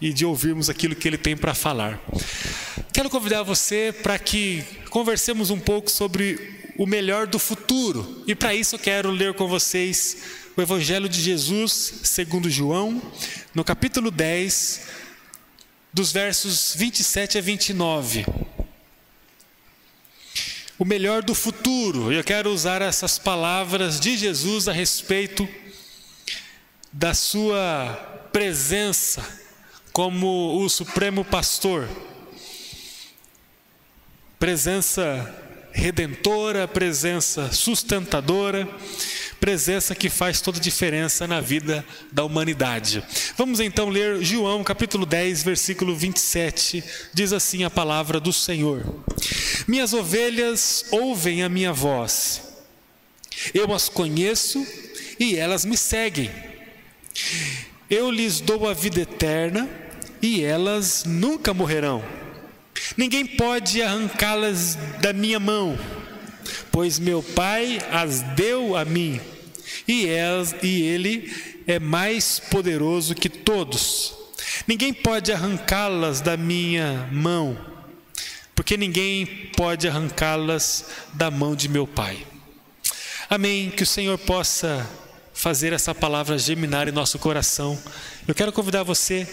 e de ouvirmos aquilo que ele tem para falar. Quero convidar você para que conversemos um pouco sobre o melhor do futuro. E para isso eu quero ler com vocês o Evangelho de Jesus, segundo João, no capítulo 10, dos versos 27 a 29. O melhor do futuro. Eu quero usar essas palavras de Jesus a respeito da sua presença como o supremo pastor. Presença redentora, presença sustentadora, presença que faz toda a diferença na vida da humanidade. Vamos então ler João capítulo 10, versículo 27. Diz assim a palavra do Senhor: Minhas ovelhas ouvem a minha voz. Eu as conheço e elas me seguem. Eu lhes dou a vida eterna e elas nunca morrerão. Ninguém pode arrancá-las da minha mão, pois meu Pai as deu a mim, e, elas, e Ele é mais poderoso que todos. Ninguém pode arrancá-las da minha mão, porque ninguém pode arrancá-las da mão de meu Pai. Amém. Que o Senhor possa fazer essa palavra germinar em nosso coração. Eu quero convidar você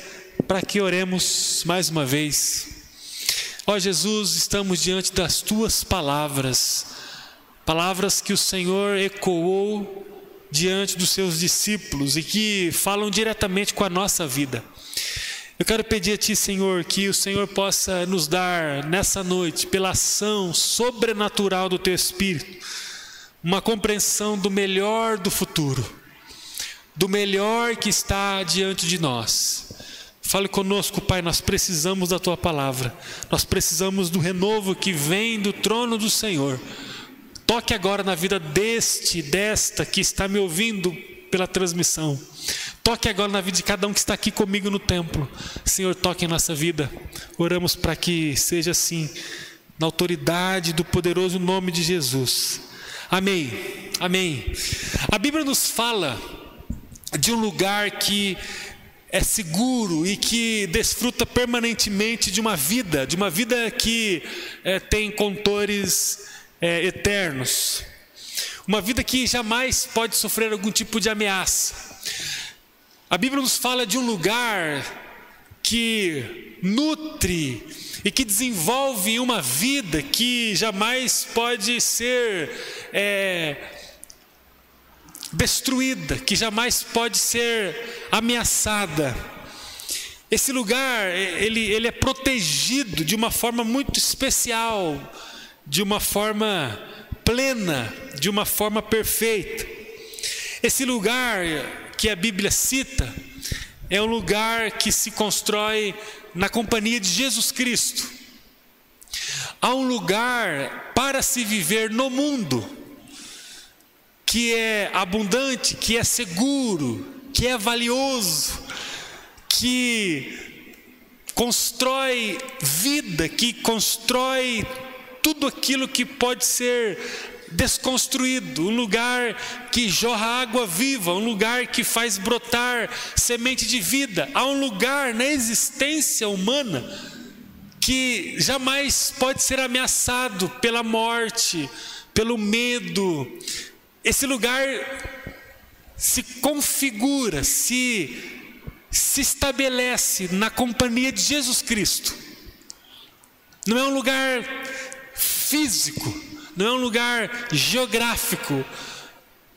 para que oremos mais uma vez. Ó Jesus, estamos diante das tuas palavras, palavras que o Senhor ecoou diante dos seus discípulos e que falam diretamente com a nossa vida. Eu quero pedir a Ti, Senhor, que o Senhor possa nos dar nessa noite, pela ação sobrenatural do Teu Espírito, uma compreensão do melhor do futuro, do melhor que está diante de nós. Fale conosco, Pai, nós precisamos da tua palavra, nós precisamos do renovo que vem do trono do Senhor. Toque agora na vida deste, desta que está me ouvindo pela transmissão. Toque agora na vida de cada um que está aqui comigo no templo. Senhor, toque em nossa vida. Oramos para que seja assim, na autoridade do poderoso nome de Jesus. Amém. Amém. A Bíblia nos fala de um lugar que é seguro e que desfruta permanentemente de uma vida, de uma vida que é, tem contores é, eternos, uma vida que jamais pode sofrer algum tipo de ameaça. A Bíblia nos fala de um lugar que nutre e que desenvolve uma vida que jamais pode ser é, destruída, que jamais pode ser ameaçada. Esse lugar, ele, ele é protegido de uma forma muito especial, de uma forma plena, de uma forma perfeita. Esse lugar que a Bíblia cita é um lugar que se constrói na companhia de Jesus Cristo. Há um lugar para se viver no mundo que é abundante, que é seguro, que é valioso, que constrói vida, que constrói tudo aquilo que pode ser desconstruído, um lugar que jorra água viva, um lugar que faz brotar semente de vida. Há um lugar na existência humana que jamais pode ser ameaçado pela morte, pelo medo, esse lugar se configura, se, se estabelece na companhia de Jesus Cristo. Não é um lugar físico, não é um lugar geográfico,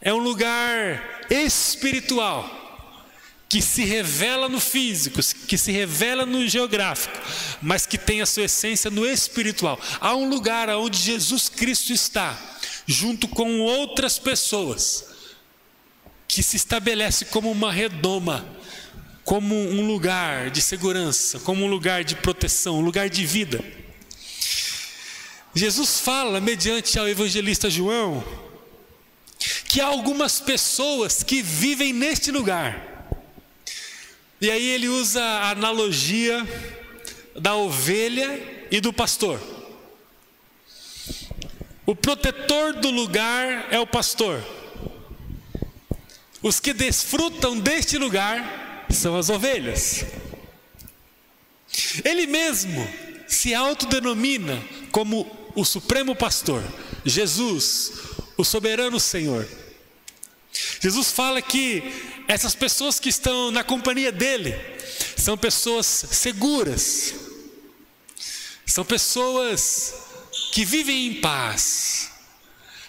é um lugar espiritual que se revela no físico, que se revela no geográfico, mas que tem a sua essência no espiritual. Há um lugar onde Jesus Cristo está junto com outras pessoas, que se estabelece como uma redoma, como um lugar de segurança, como um lugar de proteção, um lugar de vida. Jesus fala, mediante ao evangelista João, que há algumas pessoas que vivem neste lugar. E aí ele usa a analogia da ovelha e do pastor. O protetor do lugar é o pastor. Os que desfrutam deste lugar são as ovelhas. Ele mesmo se autodenomina como o Supremo Pastor, Jesus, o Soberano Senhor. Jesus fala que essas pessoas que estão na companhia dele são pessoas seguras, são pessoas que vivem em paz,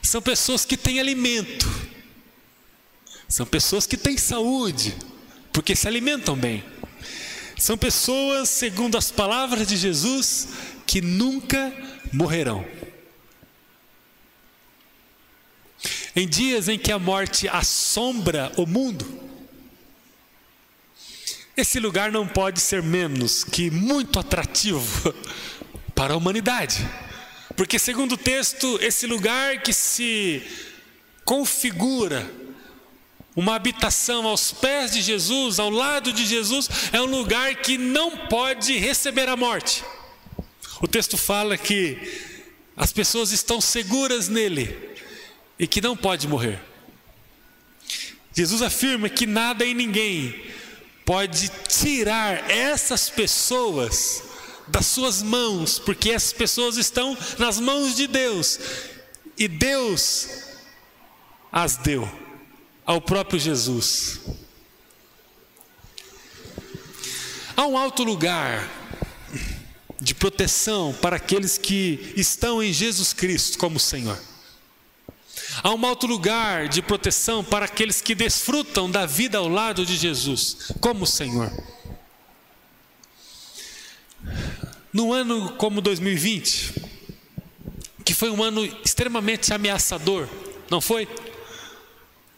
são pessoas que têm alimento, são pessoas que têm saúde, porque se alimentam bem. São pessoas, segundo as palavras de Jesus, que nunca morrerão. Em dias em que a morte assombra o mundo, esse lugar não pode ser menos que muito atrativo para a humanidade. Porque, segundo o texto, esse lugar que se configura uma habitação aos pés de Jesus, ao lado de Jesus, é um lugar que não pode receber a morte. O texto fala que as pessoas estão seguras nele e que não pode morrer. Jesus afirma que nada e ninguém pode tirar essas pessoas das suas mãos, porque essas pessoas estão nas mãos de Deus e Deus as deu ao próprio Jesus. Há um alto lugar de proteção para aqueles que estão em Jesus Cristo como Senhor. Há um alto lugar de proteção para aqueles que desfrutam da vida ao lado de Jesus como Senhor. No ano como 2020, que foi um ano extremamente ameaçador, não foi?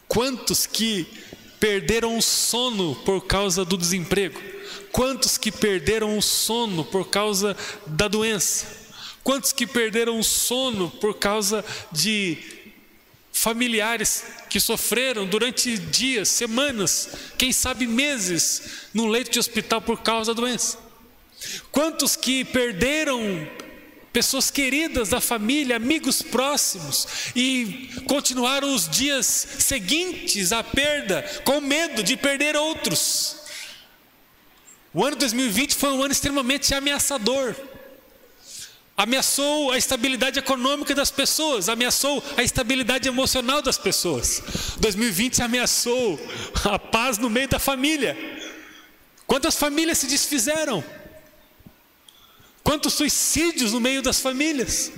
Quantos que perderam o sono por causa do desemprego? Quantos que perderam o sono por causa da doença? Quantos que perderam o sono por causa de familiares que sofreram durante dias, semanas, quem sabe meses, num leito de hospital por causa da doença? Quantos que perderam pessoas queridas da família, amigos próximos, e continuaram os dias seguintes à perda, com medo de perder outros. O ano 2020 foi um ano extremamente ameaçador. Ameaçou a estabilidade econômica das pessoas, ameaçou a estabilidade emocional das pessoas. 2020 ameaçou a paz no meio da família. Quantas famílias se desfizeram? Quantos suicídios no meio das famílias?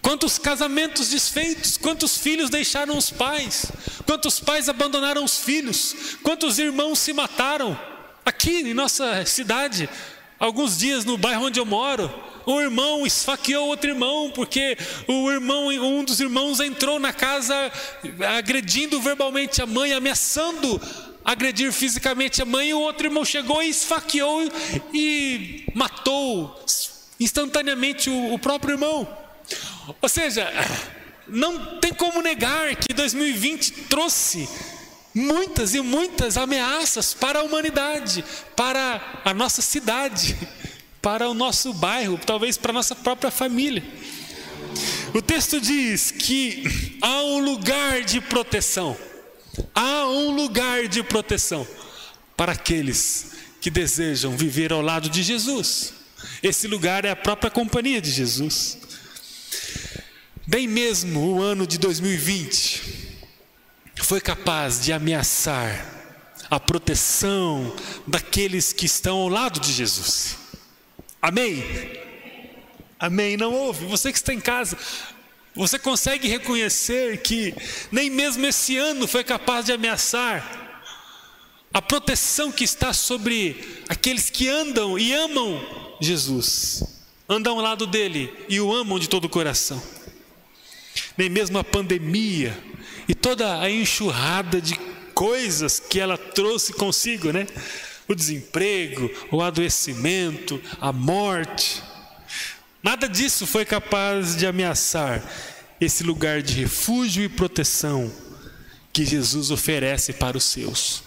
Quantos casamentos desfeitos? Quantos filhos deixaram os pais? Quantos pais abandonaram os filhos? Quantos irmãos se mataram? Aqui em nossa cidade, alguns dias no bairro onde eu moro, um irmão esfaqueou outro irmão, porque o irmão, um dos irmãos entrou na casa agredindo verbalmente a mãe, ameaçando agredir fisicamente a mãe, o outro irmão chegou e esfaqueou e matou instantaneamente o, o próprio irmão. Ou seja, não tem como negar que 2020 trouxe muitas e muitas ameaças para a humanidade, para a nossa cidade, para o nosso bairro, talvez para a nossa própria família. O texto diz que há um lugar de proteção Há um lugar de proteção para aqueles que desejam viver ao lado de Jesus. Esse lugar é a própria companhia de Jesus. Bem mesmo o ano de 2020 foi capaz de ameaçar a proteção daqueles que estão ao lado de Jesus. Amém? Amém. Não houve. Você que está em casa, você consegue reconhecer que nem mesmo esse ano foi capaz de ameaçar a proteção que está sobre aqueles que andam e amam Jesus, andam ao lado dele e o amam de todo o coração. Nem mesmo a pandemia e toda a enxurrada de coisas que ela trouxe consigo, né? O desemprego, o adoecimento, a morte, Nada disso foi capaz de ameaçar esse lugar de refúgio e proteção que Jesus oferece para os seus.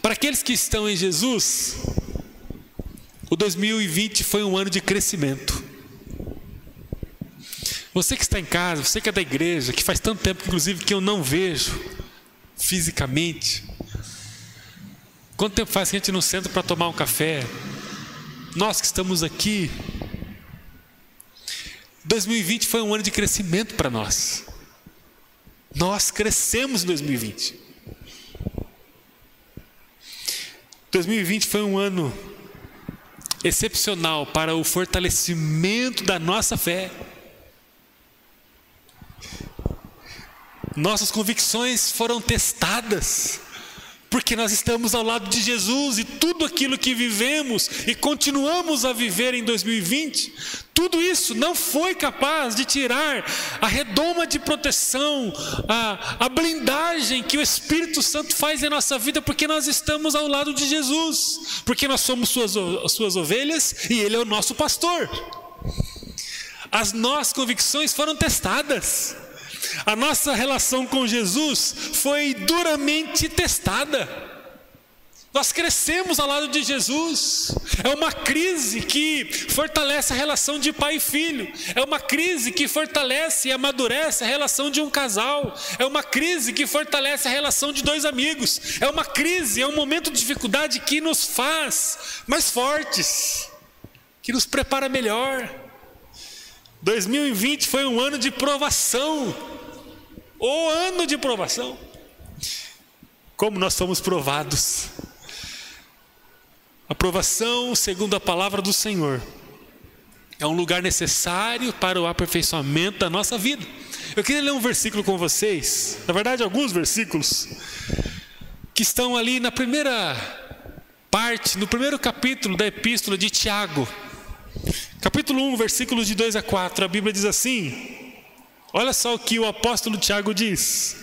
Para aqueles que estão em Jesus, o 2020 foi um ano de crescimento. Você que está em casa, você que é da igreja, que faz tanto tempo, inclusive, que eu não vejo fisicamente. Quanto tempo faz que a gente não senta para tomar um café, nós que estamos aqui, 2020 foi um ano de crescimento para nós. Nós crescemos em 2020. 2020 foi um ano excepcional para o fortalecimento da nossa fé. Nossas convicções foram testadas, porque nós estamos ao lado de Jesus e tudo aquilo que vivemos e continuamos a viver em 2020, tudo isso não foi capaz de tirar a redoma de proteção, a, a blindagem que o Espírito Santo faz em nossa vida, porque nós estamos ao lado de Jesus, porque nós somos suas, suas ovelhas e Ele é o nosso pastor. As nossas convicções foram testadas. A nossa relação com Jesus foi duramente testada. Nós crescemos ao lado de Jesus. É uma crise que fortalece a relação de pai e filho. É uma crise que fortalece e amadurece a relação de um casal. É uma crise que fortalece a relação de dois amigos. É uma crise, é um momento de dificuldade que nos faz mais fortes, que nos prepara melhor. 2020 foi um ano de provação o ano de provação. Como nós fomos provados. A provação, segundo a palavra do Senhor, é um lugar necessário para o aperfeiçoamento da nossa vida. Eu queria ler um versículo com vocês, na verdade, alguns versículos, que estão ali na primeira parte, no primeiro capítulo da epístola de Tiago. Capítulo 1, versículos de 2 a 4, a Bíblia diz assim: Olha só o que o apóstolo Tiago diz: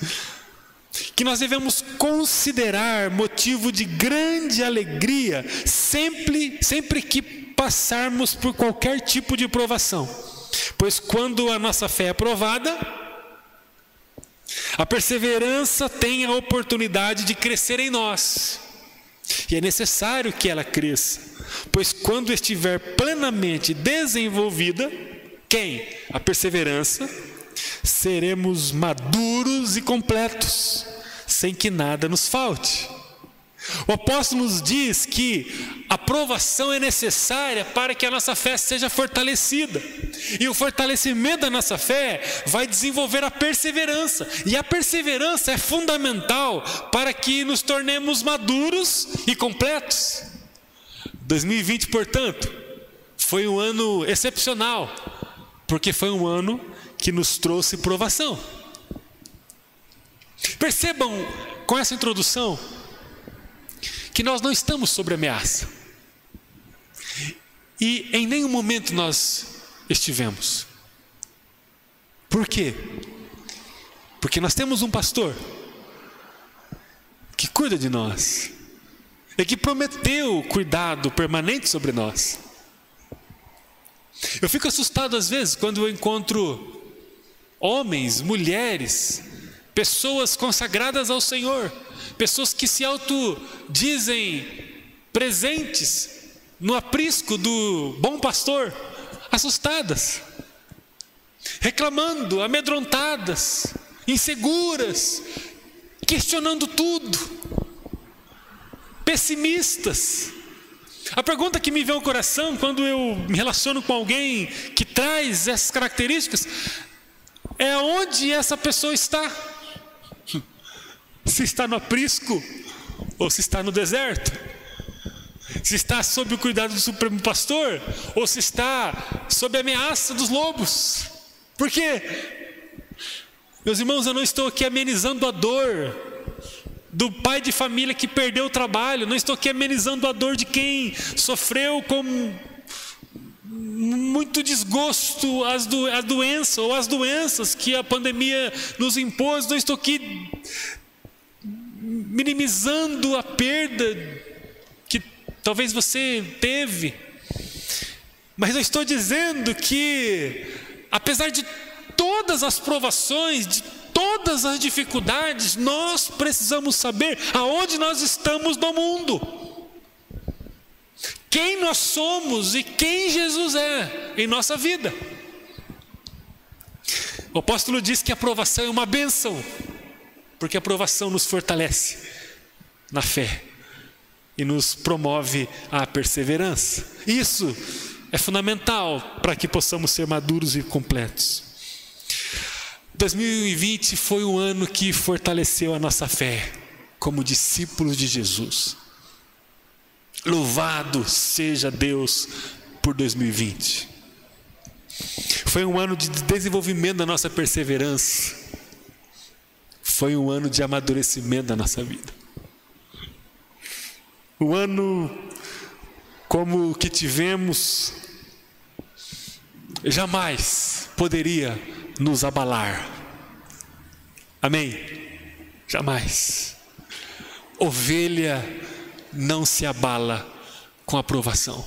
que nós devemos considerar motivo de grande alegria sempre, sempre que passarmos por qualquer tipo de provação, pois quando a nossa fé é provada, a perseverança tem a oportunidade de crescer em nós. E é necessário que ela cresça, pois quando estiver plenamente desenvolvida, quem? A perseverança seremos maduros e completos, sem que nada nos falte. O apóstolo nos diz que a provação é necessária para que a nossa fé seja fortalecida. E o fortalecimento da nossa fé vai desenvolver a perseverança. E a perseverança é fundamental para que nos tornemos maduros e completos. 2020, portanto, foi um ano excepcional, porque foi um ano que nos trouxe provação. Percebam com essa introdução que nós não estamos sob ameaça. E em nenhum momento nós estivemos. Por quê? Porque nós temos um pastor que cuida de nós e que prometeu cuidado permanente sobre nós. Eu fico assustado às vezes quando eu encontro homens, mulheres, pessoas consagradas ao Senhor, pessoas que se autodizem presentes no aprisco do bom pastor, assustadas, reclamando, amedrontadas, inseguras, questionando tudo, pessimistas. A pergunta que me vem ao coração quando eu me relaciono com alguém que traz essas características é onde essa pessoa está. Se está no aprisco ou se está no deserto. Se está sob o cuidado do Supremo Pastor ou se está sob a ameaça dos lobos. Por quê? Meus irmãos, eu não estou aqui amenizando a dor do pai de família que perdeu o trabalho, não estou aqui amenizando a dor de quem sofreu com muito desgosto às, do, à doença ou às doenças que a pandemia nos impôs. Não estou aqui minimizando a perda que talvez você teve, mas eu estou dizendo que, apesar de todas as provações, de todas as dificuldades, nós precisamos saber aonde nós estamos no mundo quem nós somos e quem Jesus é em nossa vida. O apóstolo diz que a aprovação é uma benção, porque a aprovação nos fortalece na fé. e nos promove a perseverança. Isso é fundamental para que possamos ser maduros e completos. 2020 foi um ano que fortaleceu a nossa fé como discípulos de Jesus. Louvado seja Deus por 2020. Foi um ano de desenvolvimento da nossa perseverança. Foi um ano de amadurecimento da nossa vida. Um ano como o que tivemos jamais poderia nos abalar. Amém? Jamais. Ovelha não se abala com aprovação.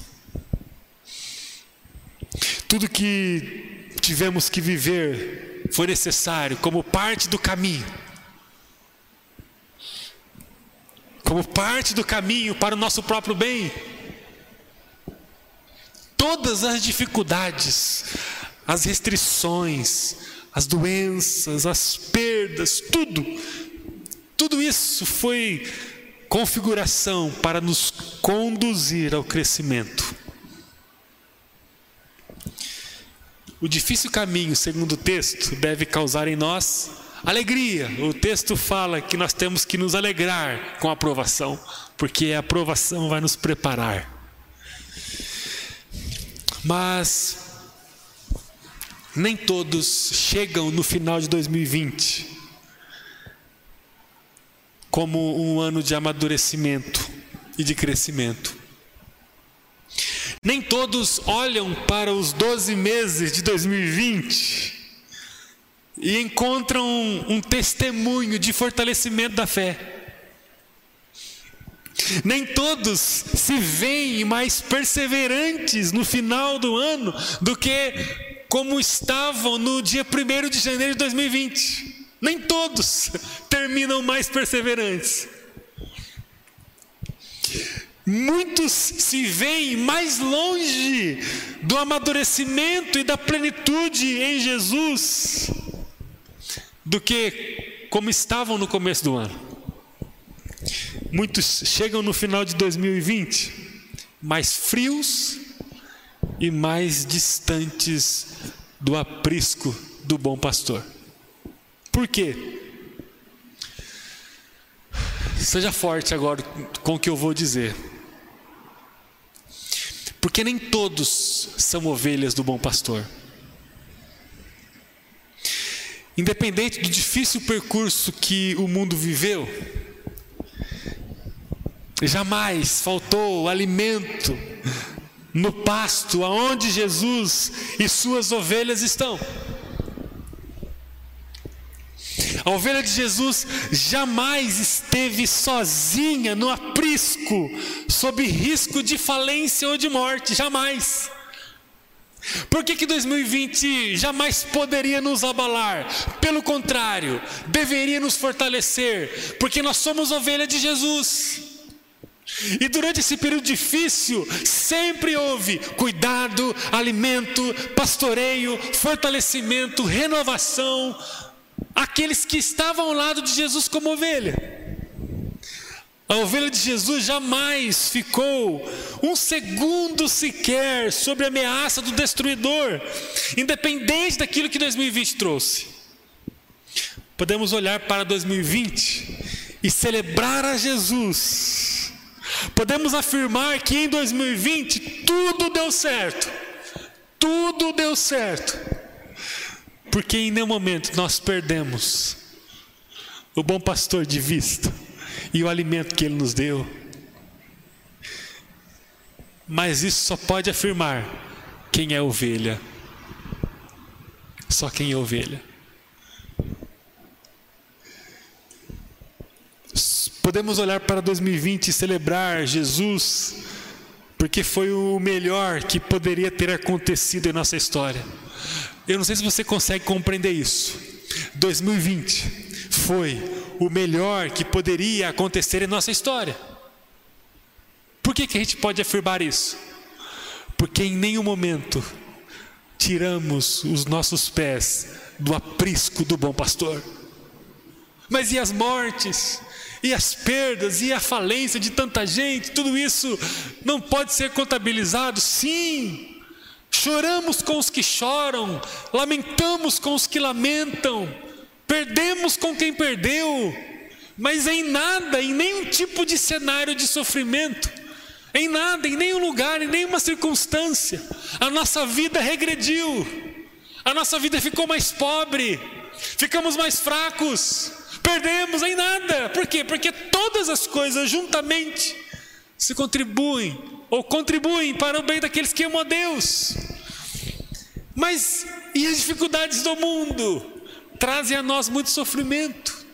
Tudo que tivemos que viver foi necessário como parte do caminho. Como parte do caminho para o nosso próprio bem. Todas as dificuldades, as restrições, as doenças, as perdas, tudo, tudo isso foi configuração para nos conduzir ao crescimento. O difícil caminho, segundo o texto, deve causar em nós alegria. O texto fala que nós temos que nos alegrar com a aprovação, porque a aprovação vai nos preparar. Mas nem todos chegam no final de 2020 como um ano de amadurecimento e de crescimento. Nem todos olham para os 12 meses de 2020 e encontram um, testemunho de fortalecimento da fé. Nem todos se veem mais perseverantes no final do ano do que como estavam no dia 1 de janeiro de 2020. Nem todos terminam mais perseverantes. Muitos se veem mais longe do amadurecimento e da plenitude em Jesus do que como estavam no começo do ano. Muitos chegam no final de 2020 mais frios e mais distantes do aprisco do bom pastor. Por quê? Seja forte agora com o que eu vou dizer. Porque nem todos são ovelhas do bom pastor. Independente do difícil percurso que o mundo viveu, Jamais faltou alimento no pasto aonde Jesus e suas ovelhas estão. A ovelha de Jesus jamais esteve sozinha no aprisco, sob risco de falência ou de morte, jamais. Por que, que 2020 jamais poderia nos abalar? Pelo contrário, deveria nos fortalecer, porque nós somos ovelha de Jesus. E durante esse período difícil, sempre houve cuidado, alimento, pastoreio, fortalecimento, renovação, aqueles que estavam ao lado de Jesus como ovelha. A ovelha de Jesus jamais ficou um segundo sequer sobre a ameaça do destruidor, independente daquilo que 2020 trouxe. Podemos olhar para 2020 e celebrar a Jesus Podemos afirmar que em 2020 tudo deu certo. Tudo deu certo. Porque em nenhum momento nós perdemos o bom pastor de vista e o alimento que ele nos deu. Mas isso só pode afirmar quem é ovelha. Só quem é ovelha. Podemos olhar para 2020 e celebrar Jesus, porque foi o melhor que poderia ter acontecido em nossa história. Eu não sei se você consegue compreender isso. 2020 foi o melhor que poderia acontecer em nossa história. Por que, que a gente pode afirmar isso? Porque em nenhum momento tiramos os nossos pés do aprisco do bom pastor. Mas e as mortes? e as perdas e a falência de tanta gente, tudo isso não pode ser contabilizado? Sim. Choramos com os que choram, lamentamos com os que lamentam, perdemos com quem perdeu, mas em nada, em nenhum tipo de cenário de sofrimento, em nada, em nenhum lugar, em nenhuma circunstância, a nossa vida regrediu, a nossa vida ficou mais pobre, ficamos mais fracos, perdemos em nada. Por quê? Porque todas as coisas juntamente se contribuem ou contribuem para o bem daqueles que amam a Deus. Mas e as dificuldades do mundo trazem a nós muito sofrimento.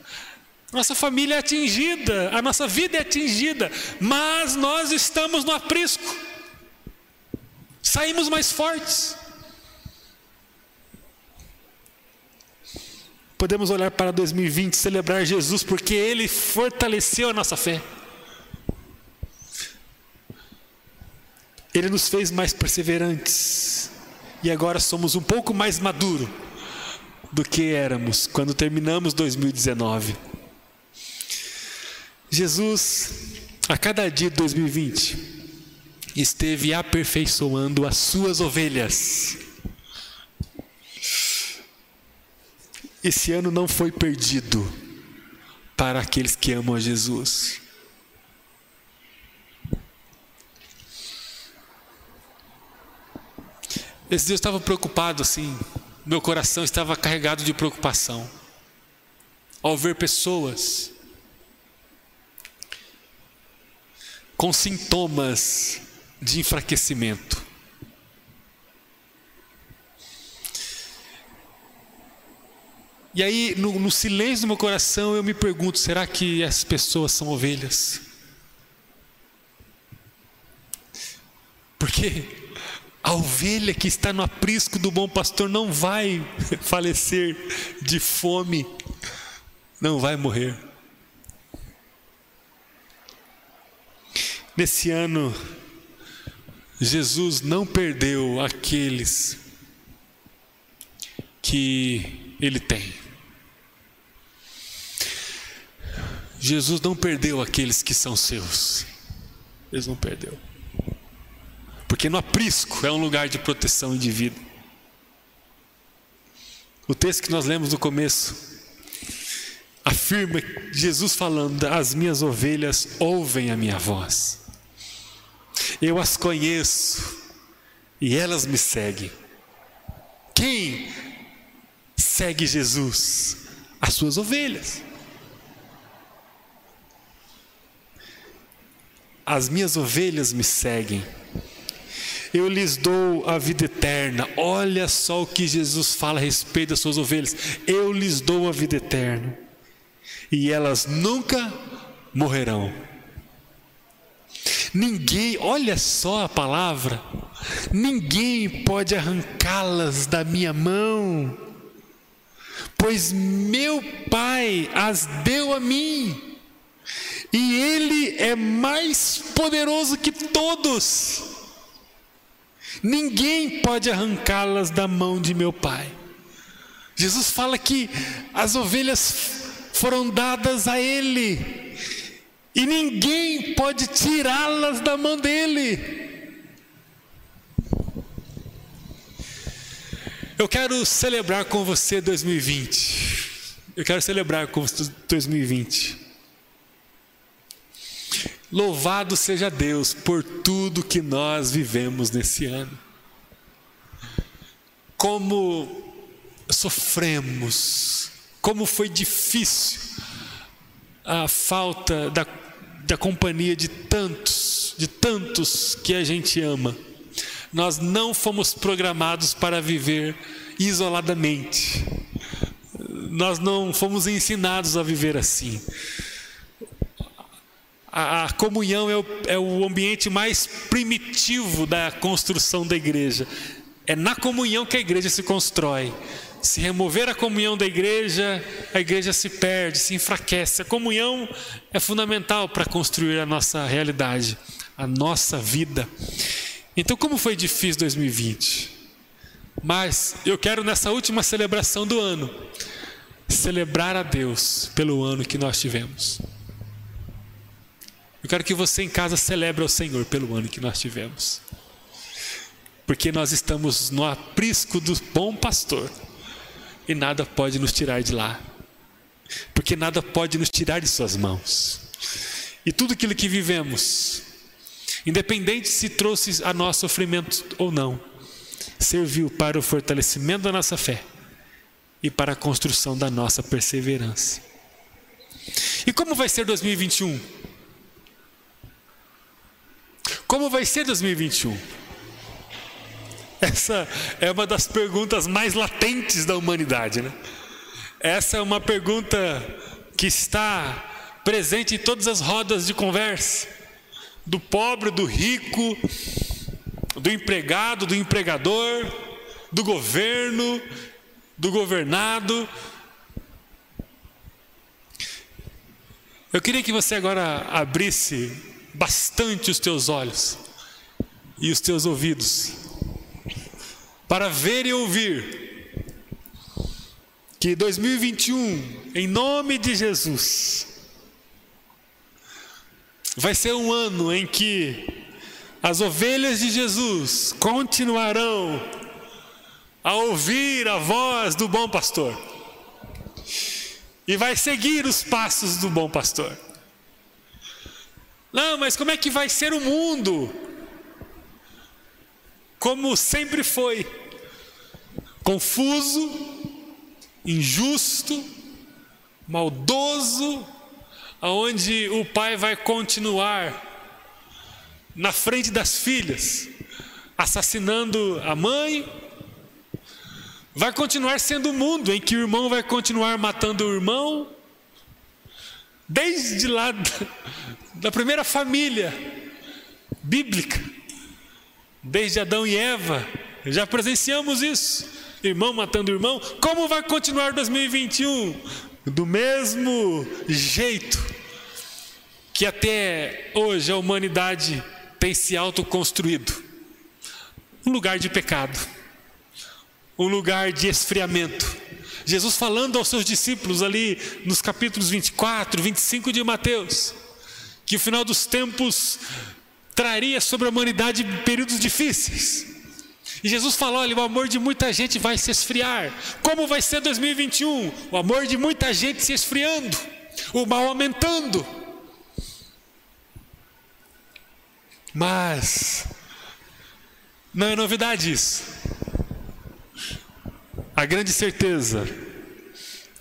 Nossa família é atingida, a nossa vida é atingida, mas nós estamos no aprisco. Saímos mais fortes. Podemos olhar para 2020 celebrar Jesus porque ele fortaleceu a nossa fé. Ele nos fez mais perseverantes. E agora somos um pouco mais maduro do que éramos quando terminamos 2019. Jesus, a cada dia de 2020, esteve aperfeiçoando as suas ovelhas. Esse ano não foi perdido para aqueles que amam a Jesus. Esse dia eu estava preocupado assim, meu coração estava carregado de preocupação ao ver pessoas com sintomas de enfraquecimento. E aí, no, no, silêncio do meu coração, eu me pergunto: será que essas pessoas são ovelhas? Porque a ovelha que está no aprisco do bom pastor não vai falecer de fome, não vai morrer. Nesse ano, Jesus não perdeu aqueles que Ele tem. Jesus não perdeu aqueles que são seus. Ele não perdeu. Porque no aprisco é um lugar de proteção e de vida. O texto que nós lemos no começo afirma Jesus falando: As minhas ovelhas ouvem a minha voz. Eu as conheço e elas me seguem. Quem segue Jesus? As suas ovelhas. As minhas ovelhas me seguem eu lhes dou a vida eterna. Olha só o que Jesus fala a respeito das suas ovelhas. Eu lhes dou a vida eterna, e elas nunca morrerão. Ninguém, olha só a palavra, ninguém pode arrancá-las da minha mão, pois meu Pai as deu a mim, e Ele é mais poderoso que todos. Ninguém pode arrancá-las da mão de meu Pai. Jesus fala que as ovelhas foram dadas a Ele, e ninguém pode tirá-las da mão dele. Eu quero celebrar com você 2020. Eu quero celebrar com você 2020. Louvado seja Deus por tudo que nós vivemos nesse ano. Como sofremos, como foi difícil a falta da, da companhia de tantos, de tantos que a gente ama. Nós não fomos programados para viver isoladamente. Nós não fomos ensinados a viver assim. A, a comunhão é o, é o ambiente mais primitivo da construção da igreja. É na comunhão que a igreja se constrói. Se remover a comunhão da igreja, a igreja se perde, se enfraquece. A comunhão é fundamental para construir a nossa realidade, a nossa vida. Então, como foi difícil 2020? Mas eu quero, nessa última celebração do ano, celebrar a Deus pelo ano que nós tivemos. Eu quero que você em casa celebre ao Senhor pelo ano que nós tivemos. Porque nós estamos no aprisco do bom pastor. E nada pode nos tirar de lá. Porque nada pode nos tirar de Suas mãos. E tudo aquilo que vivemos, independente se trouxe a nós sofrimento ou não, serviu para o fortalecimento da nossa fé e para a construção da nossa perseverança. E como vai ser 2021? Como vai ser 2021? Essa é uma das perguntas mais latentes da humanidade, né? Essa é uma pergunta que está presente em todas as rodas de conversa, do pobre, do rico, do empregado, do empregador, do governo, do governado. Eu queria que você agora abrisse bastante os teus olhos e os teus ouvidos para ver e ouvir que 2021, em nome de Jesus, vai ser um ano em que as ovelhas de Jesus continuarão a ouvir a voz do bom pastor e vai seguir os passos do bom pastor. Não, mas como é que vai ser o mundo? Como sempre foi, confuso, injusto, maldoso, aonde o pai vai continuar na frente das filhas, assassinando a mãe. Vai continuar sendo o mundo em que o irmão vai continuar matando o irmão. Desde lá da, primeira família bíblica, desde Adão e Eva, já presenciamos isso. Irmão matando irmão. Como vai continuar 2021? Do mesmo jeito que até hoje a humanidade tem se autoconstruído um lugar de pecado, um lugar de esfriamento. Jesus falando aos seus discípulos ali nos capítulos 24, 25 de Mateus, que o final dos tempos traria sobre a humanidade períodos difíceis. E Jesus falou: olha, o amor de muita gente vai se esfriar. Como vai ser 2021? O amor de muita gente se esfriando, o mal aumentando. Mas não é novidade isso. A grande certeza,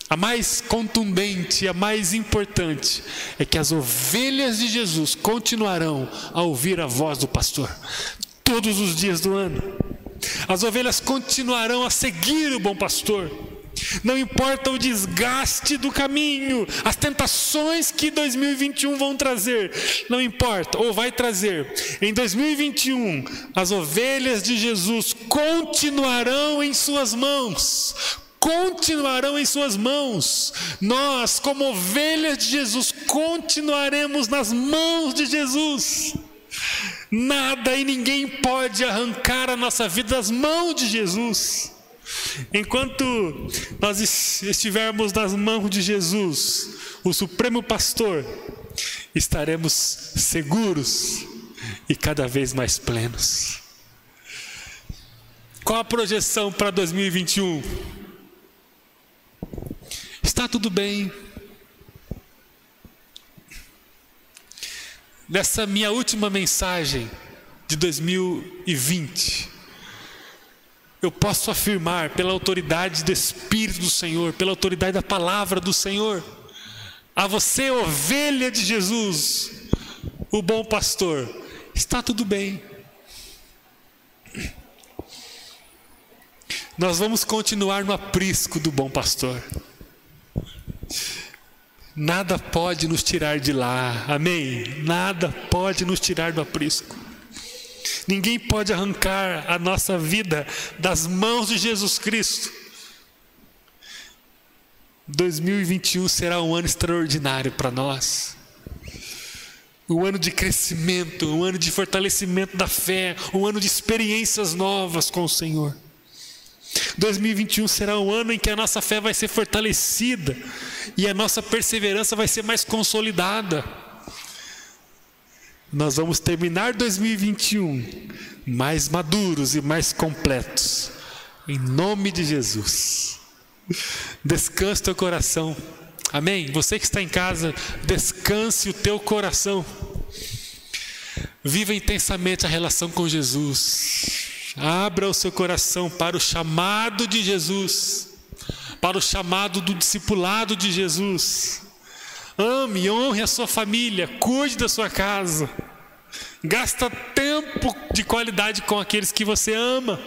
a mais contundente, a mais importante, é que as ovelhas de Jesus continuarão a ouvir a voz do pastor todos os dias do ano. As ovelhas continuarão a seguir o bom pastor não importa o desgaste do caminho, as tentações que 2021 vão trazer, não importa, ou vai trazer. Em 2021, as ovelhas de Jesus continuarão em Suas mãos, continuarão em Suas mãos. Nós, como ovelhas de Jesus, continuaremos nas mãos de Jesus. Nada e ninguém pode arrancar a nossa vida das mãos de Jesus. Enquanto nós estivermos nas mãos de Jesus, o Supremo Pastor, estaremos seguros e cada vez mais plenos. Qual a projeção para 2021? Está tudo bem. Nessa minha última mensagem de 2020, eu posso afirmar, pela autoridade do Espírito do Senhor, pela autoridade da palavra do Senhor, a você, ovelha de Jesus, o bom pastor, está tudo bem. Nós vamos continuar no aprisco do bom pastor. Nada pode nos tirar de lá, amém? Nada pode nos tirar do aprisco. Ninguém pode arrancar a nossa vida das mãos de Jesus Cristo. 2021 será um ano extraordinário para nós. Um ano de crescimento, um ano de fortalecimento da fé, um ano de experiências novas com o Senhor. 2021 será um ano em que a nossa fé vai ser fortalecida e a nossa perseverança vai ser mais consolidada. Nós vamos terminar 2021 mais maduros e mais completos. Em nome de Jesus. Descanse teu coração. Amém? Você que está em casa, descanse o teu coração. Viva intensamente a relação com Jesus. Abra o seu coração para o chamado de Jesus, para o chamado do discipulado de Jesus. Ame honre a sua família, cuide da sua casa. Gasta tempo de qualidade com aqueles que você ama.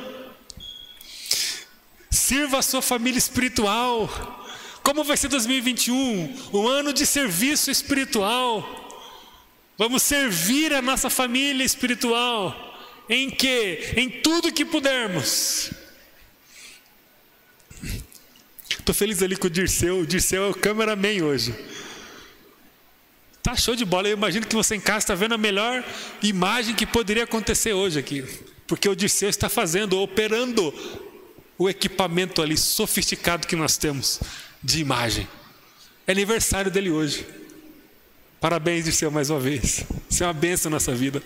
Sirva a sua família espiritual. Como vai ser 2021? Um ano de serviço espiritual. Vamos servir a nossa família espiritual. Em que? Em tudo que pudermos. Estou feliz ali com o Dirceu. O Dirceu é o cameraman hoje. Tá show de bola. Eu imagino que você em casa está vendo a melhor imagem que poderia acontecer hoje aqui. Porque o Dirceu está fazendo, operando o equipamento ali sofisticado que nós temos de imagem. É aniversário dele hoje. Parabéns, Dirceu, mais uma vez. Isso é uma benção na nossa vida.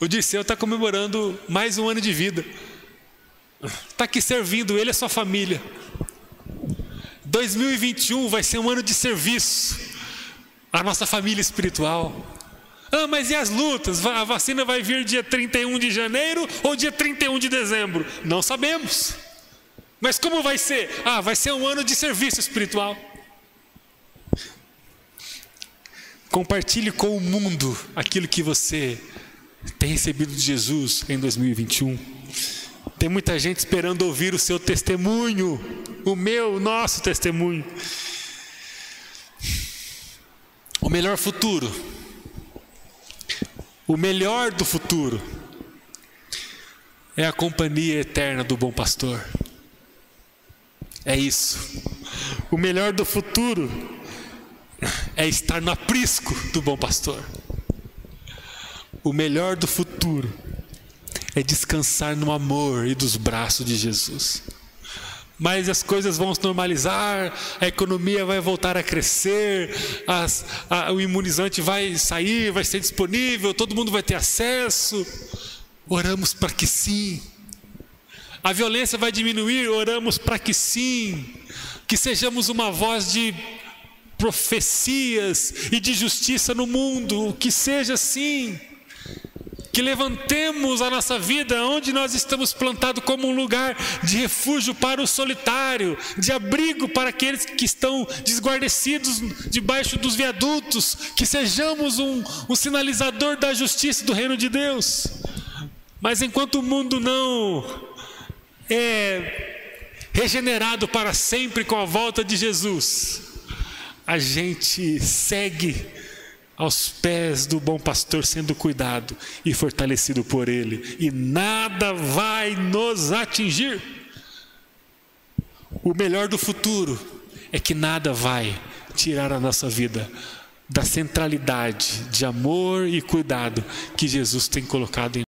O Dirceu está comemorando mais um ano de vida. Está aqui servindo ele e a sua família. 2021 vai ser um ano de serviço a nossa família espiritual. Ah, mas e as lutas? A vacina vai vir dia 31 de janeiro ou dia 31 de dezembro? Não sabemos. Mas como vai ser? Ah, vai ser um ano de serviço espiritual. Compartilhe com o mundo aquilo que você tem recebido de Jesus em 2021. Tem muita gente esperando ouvir o seu testemunho, o meu, o nosso testemunho. O melhor futuro, o melhor do futuro, é a companhia eterna do bom pastor. É isso. O melhor do futuro é estar no aprisco do bom pastor. O melhor do futuro é descansar no amor e dos braços de Jesus mas as coisas vão se normalizar, a economia vai voltar a crescer, as, a, o imunizante vai sair, vai ser disponível, todo mundo vai ter acesso. Oramos para que sim. A violência vai diminuir, oramos para que sim. Que sejamos uma voz de profecias e de justiça no mundo, que seja assim que levantemos a nossa vida onde nós estamos plantados como um lugar de refúgio para o solitário, de abrigo para aqueles que estão desguardecidos debaixo dos viadutos, que sejamos um, um sinalizador da justiça do reino de Deus. Mas enquanto o mundo não é regenerado para sempre com a volta de Jesus, a gente segue aos pés do bom pastor, sendo cuidado e fortalecido por ele, e nada vai nos atingir. O melhor do futuro é que nada vai tirar a nossa vida da centralidade de amor e cuidado que Jesus tem colocado em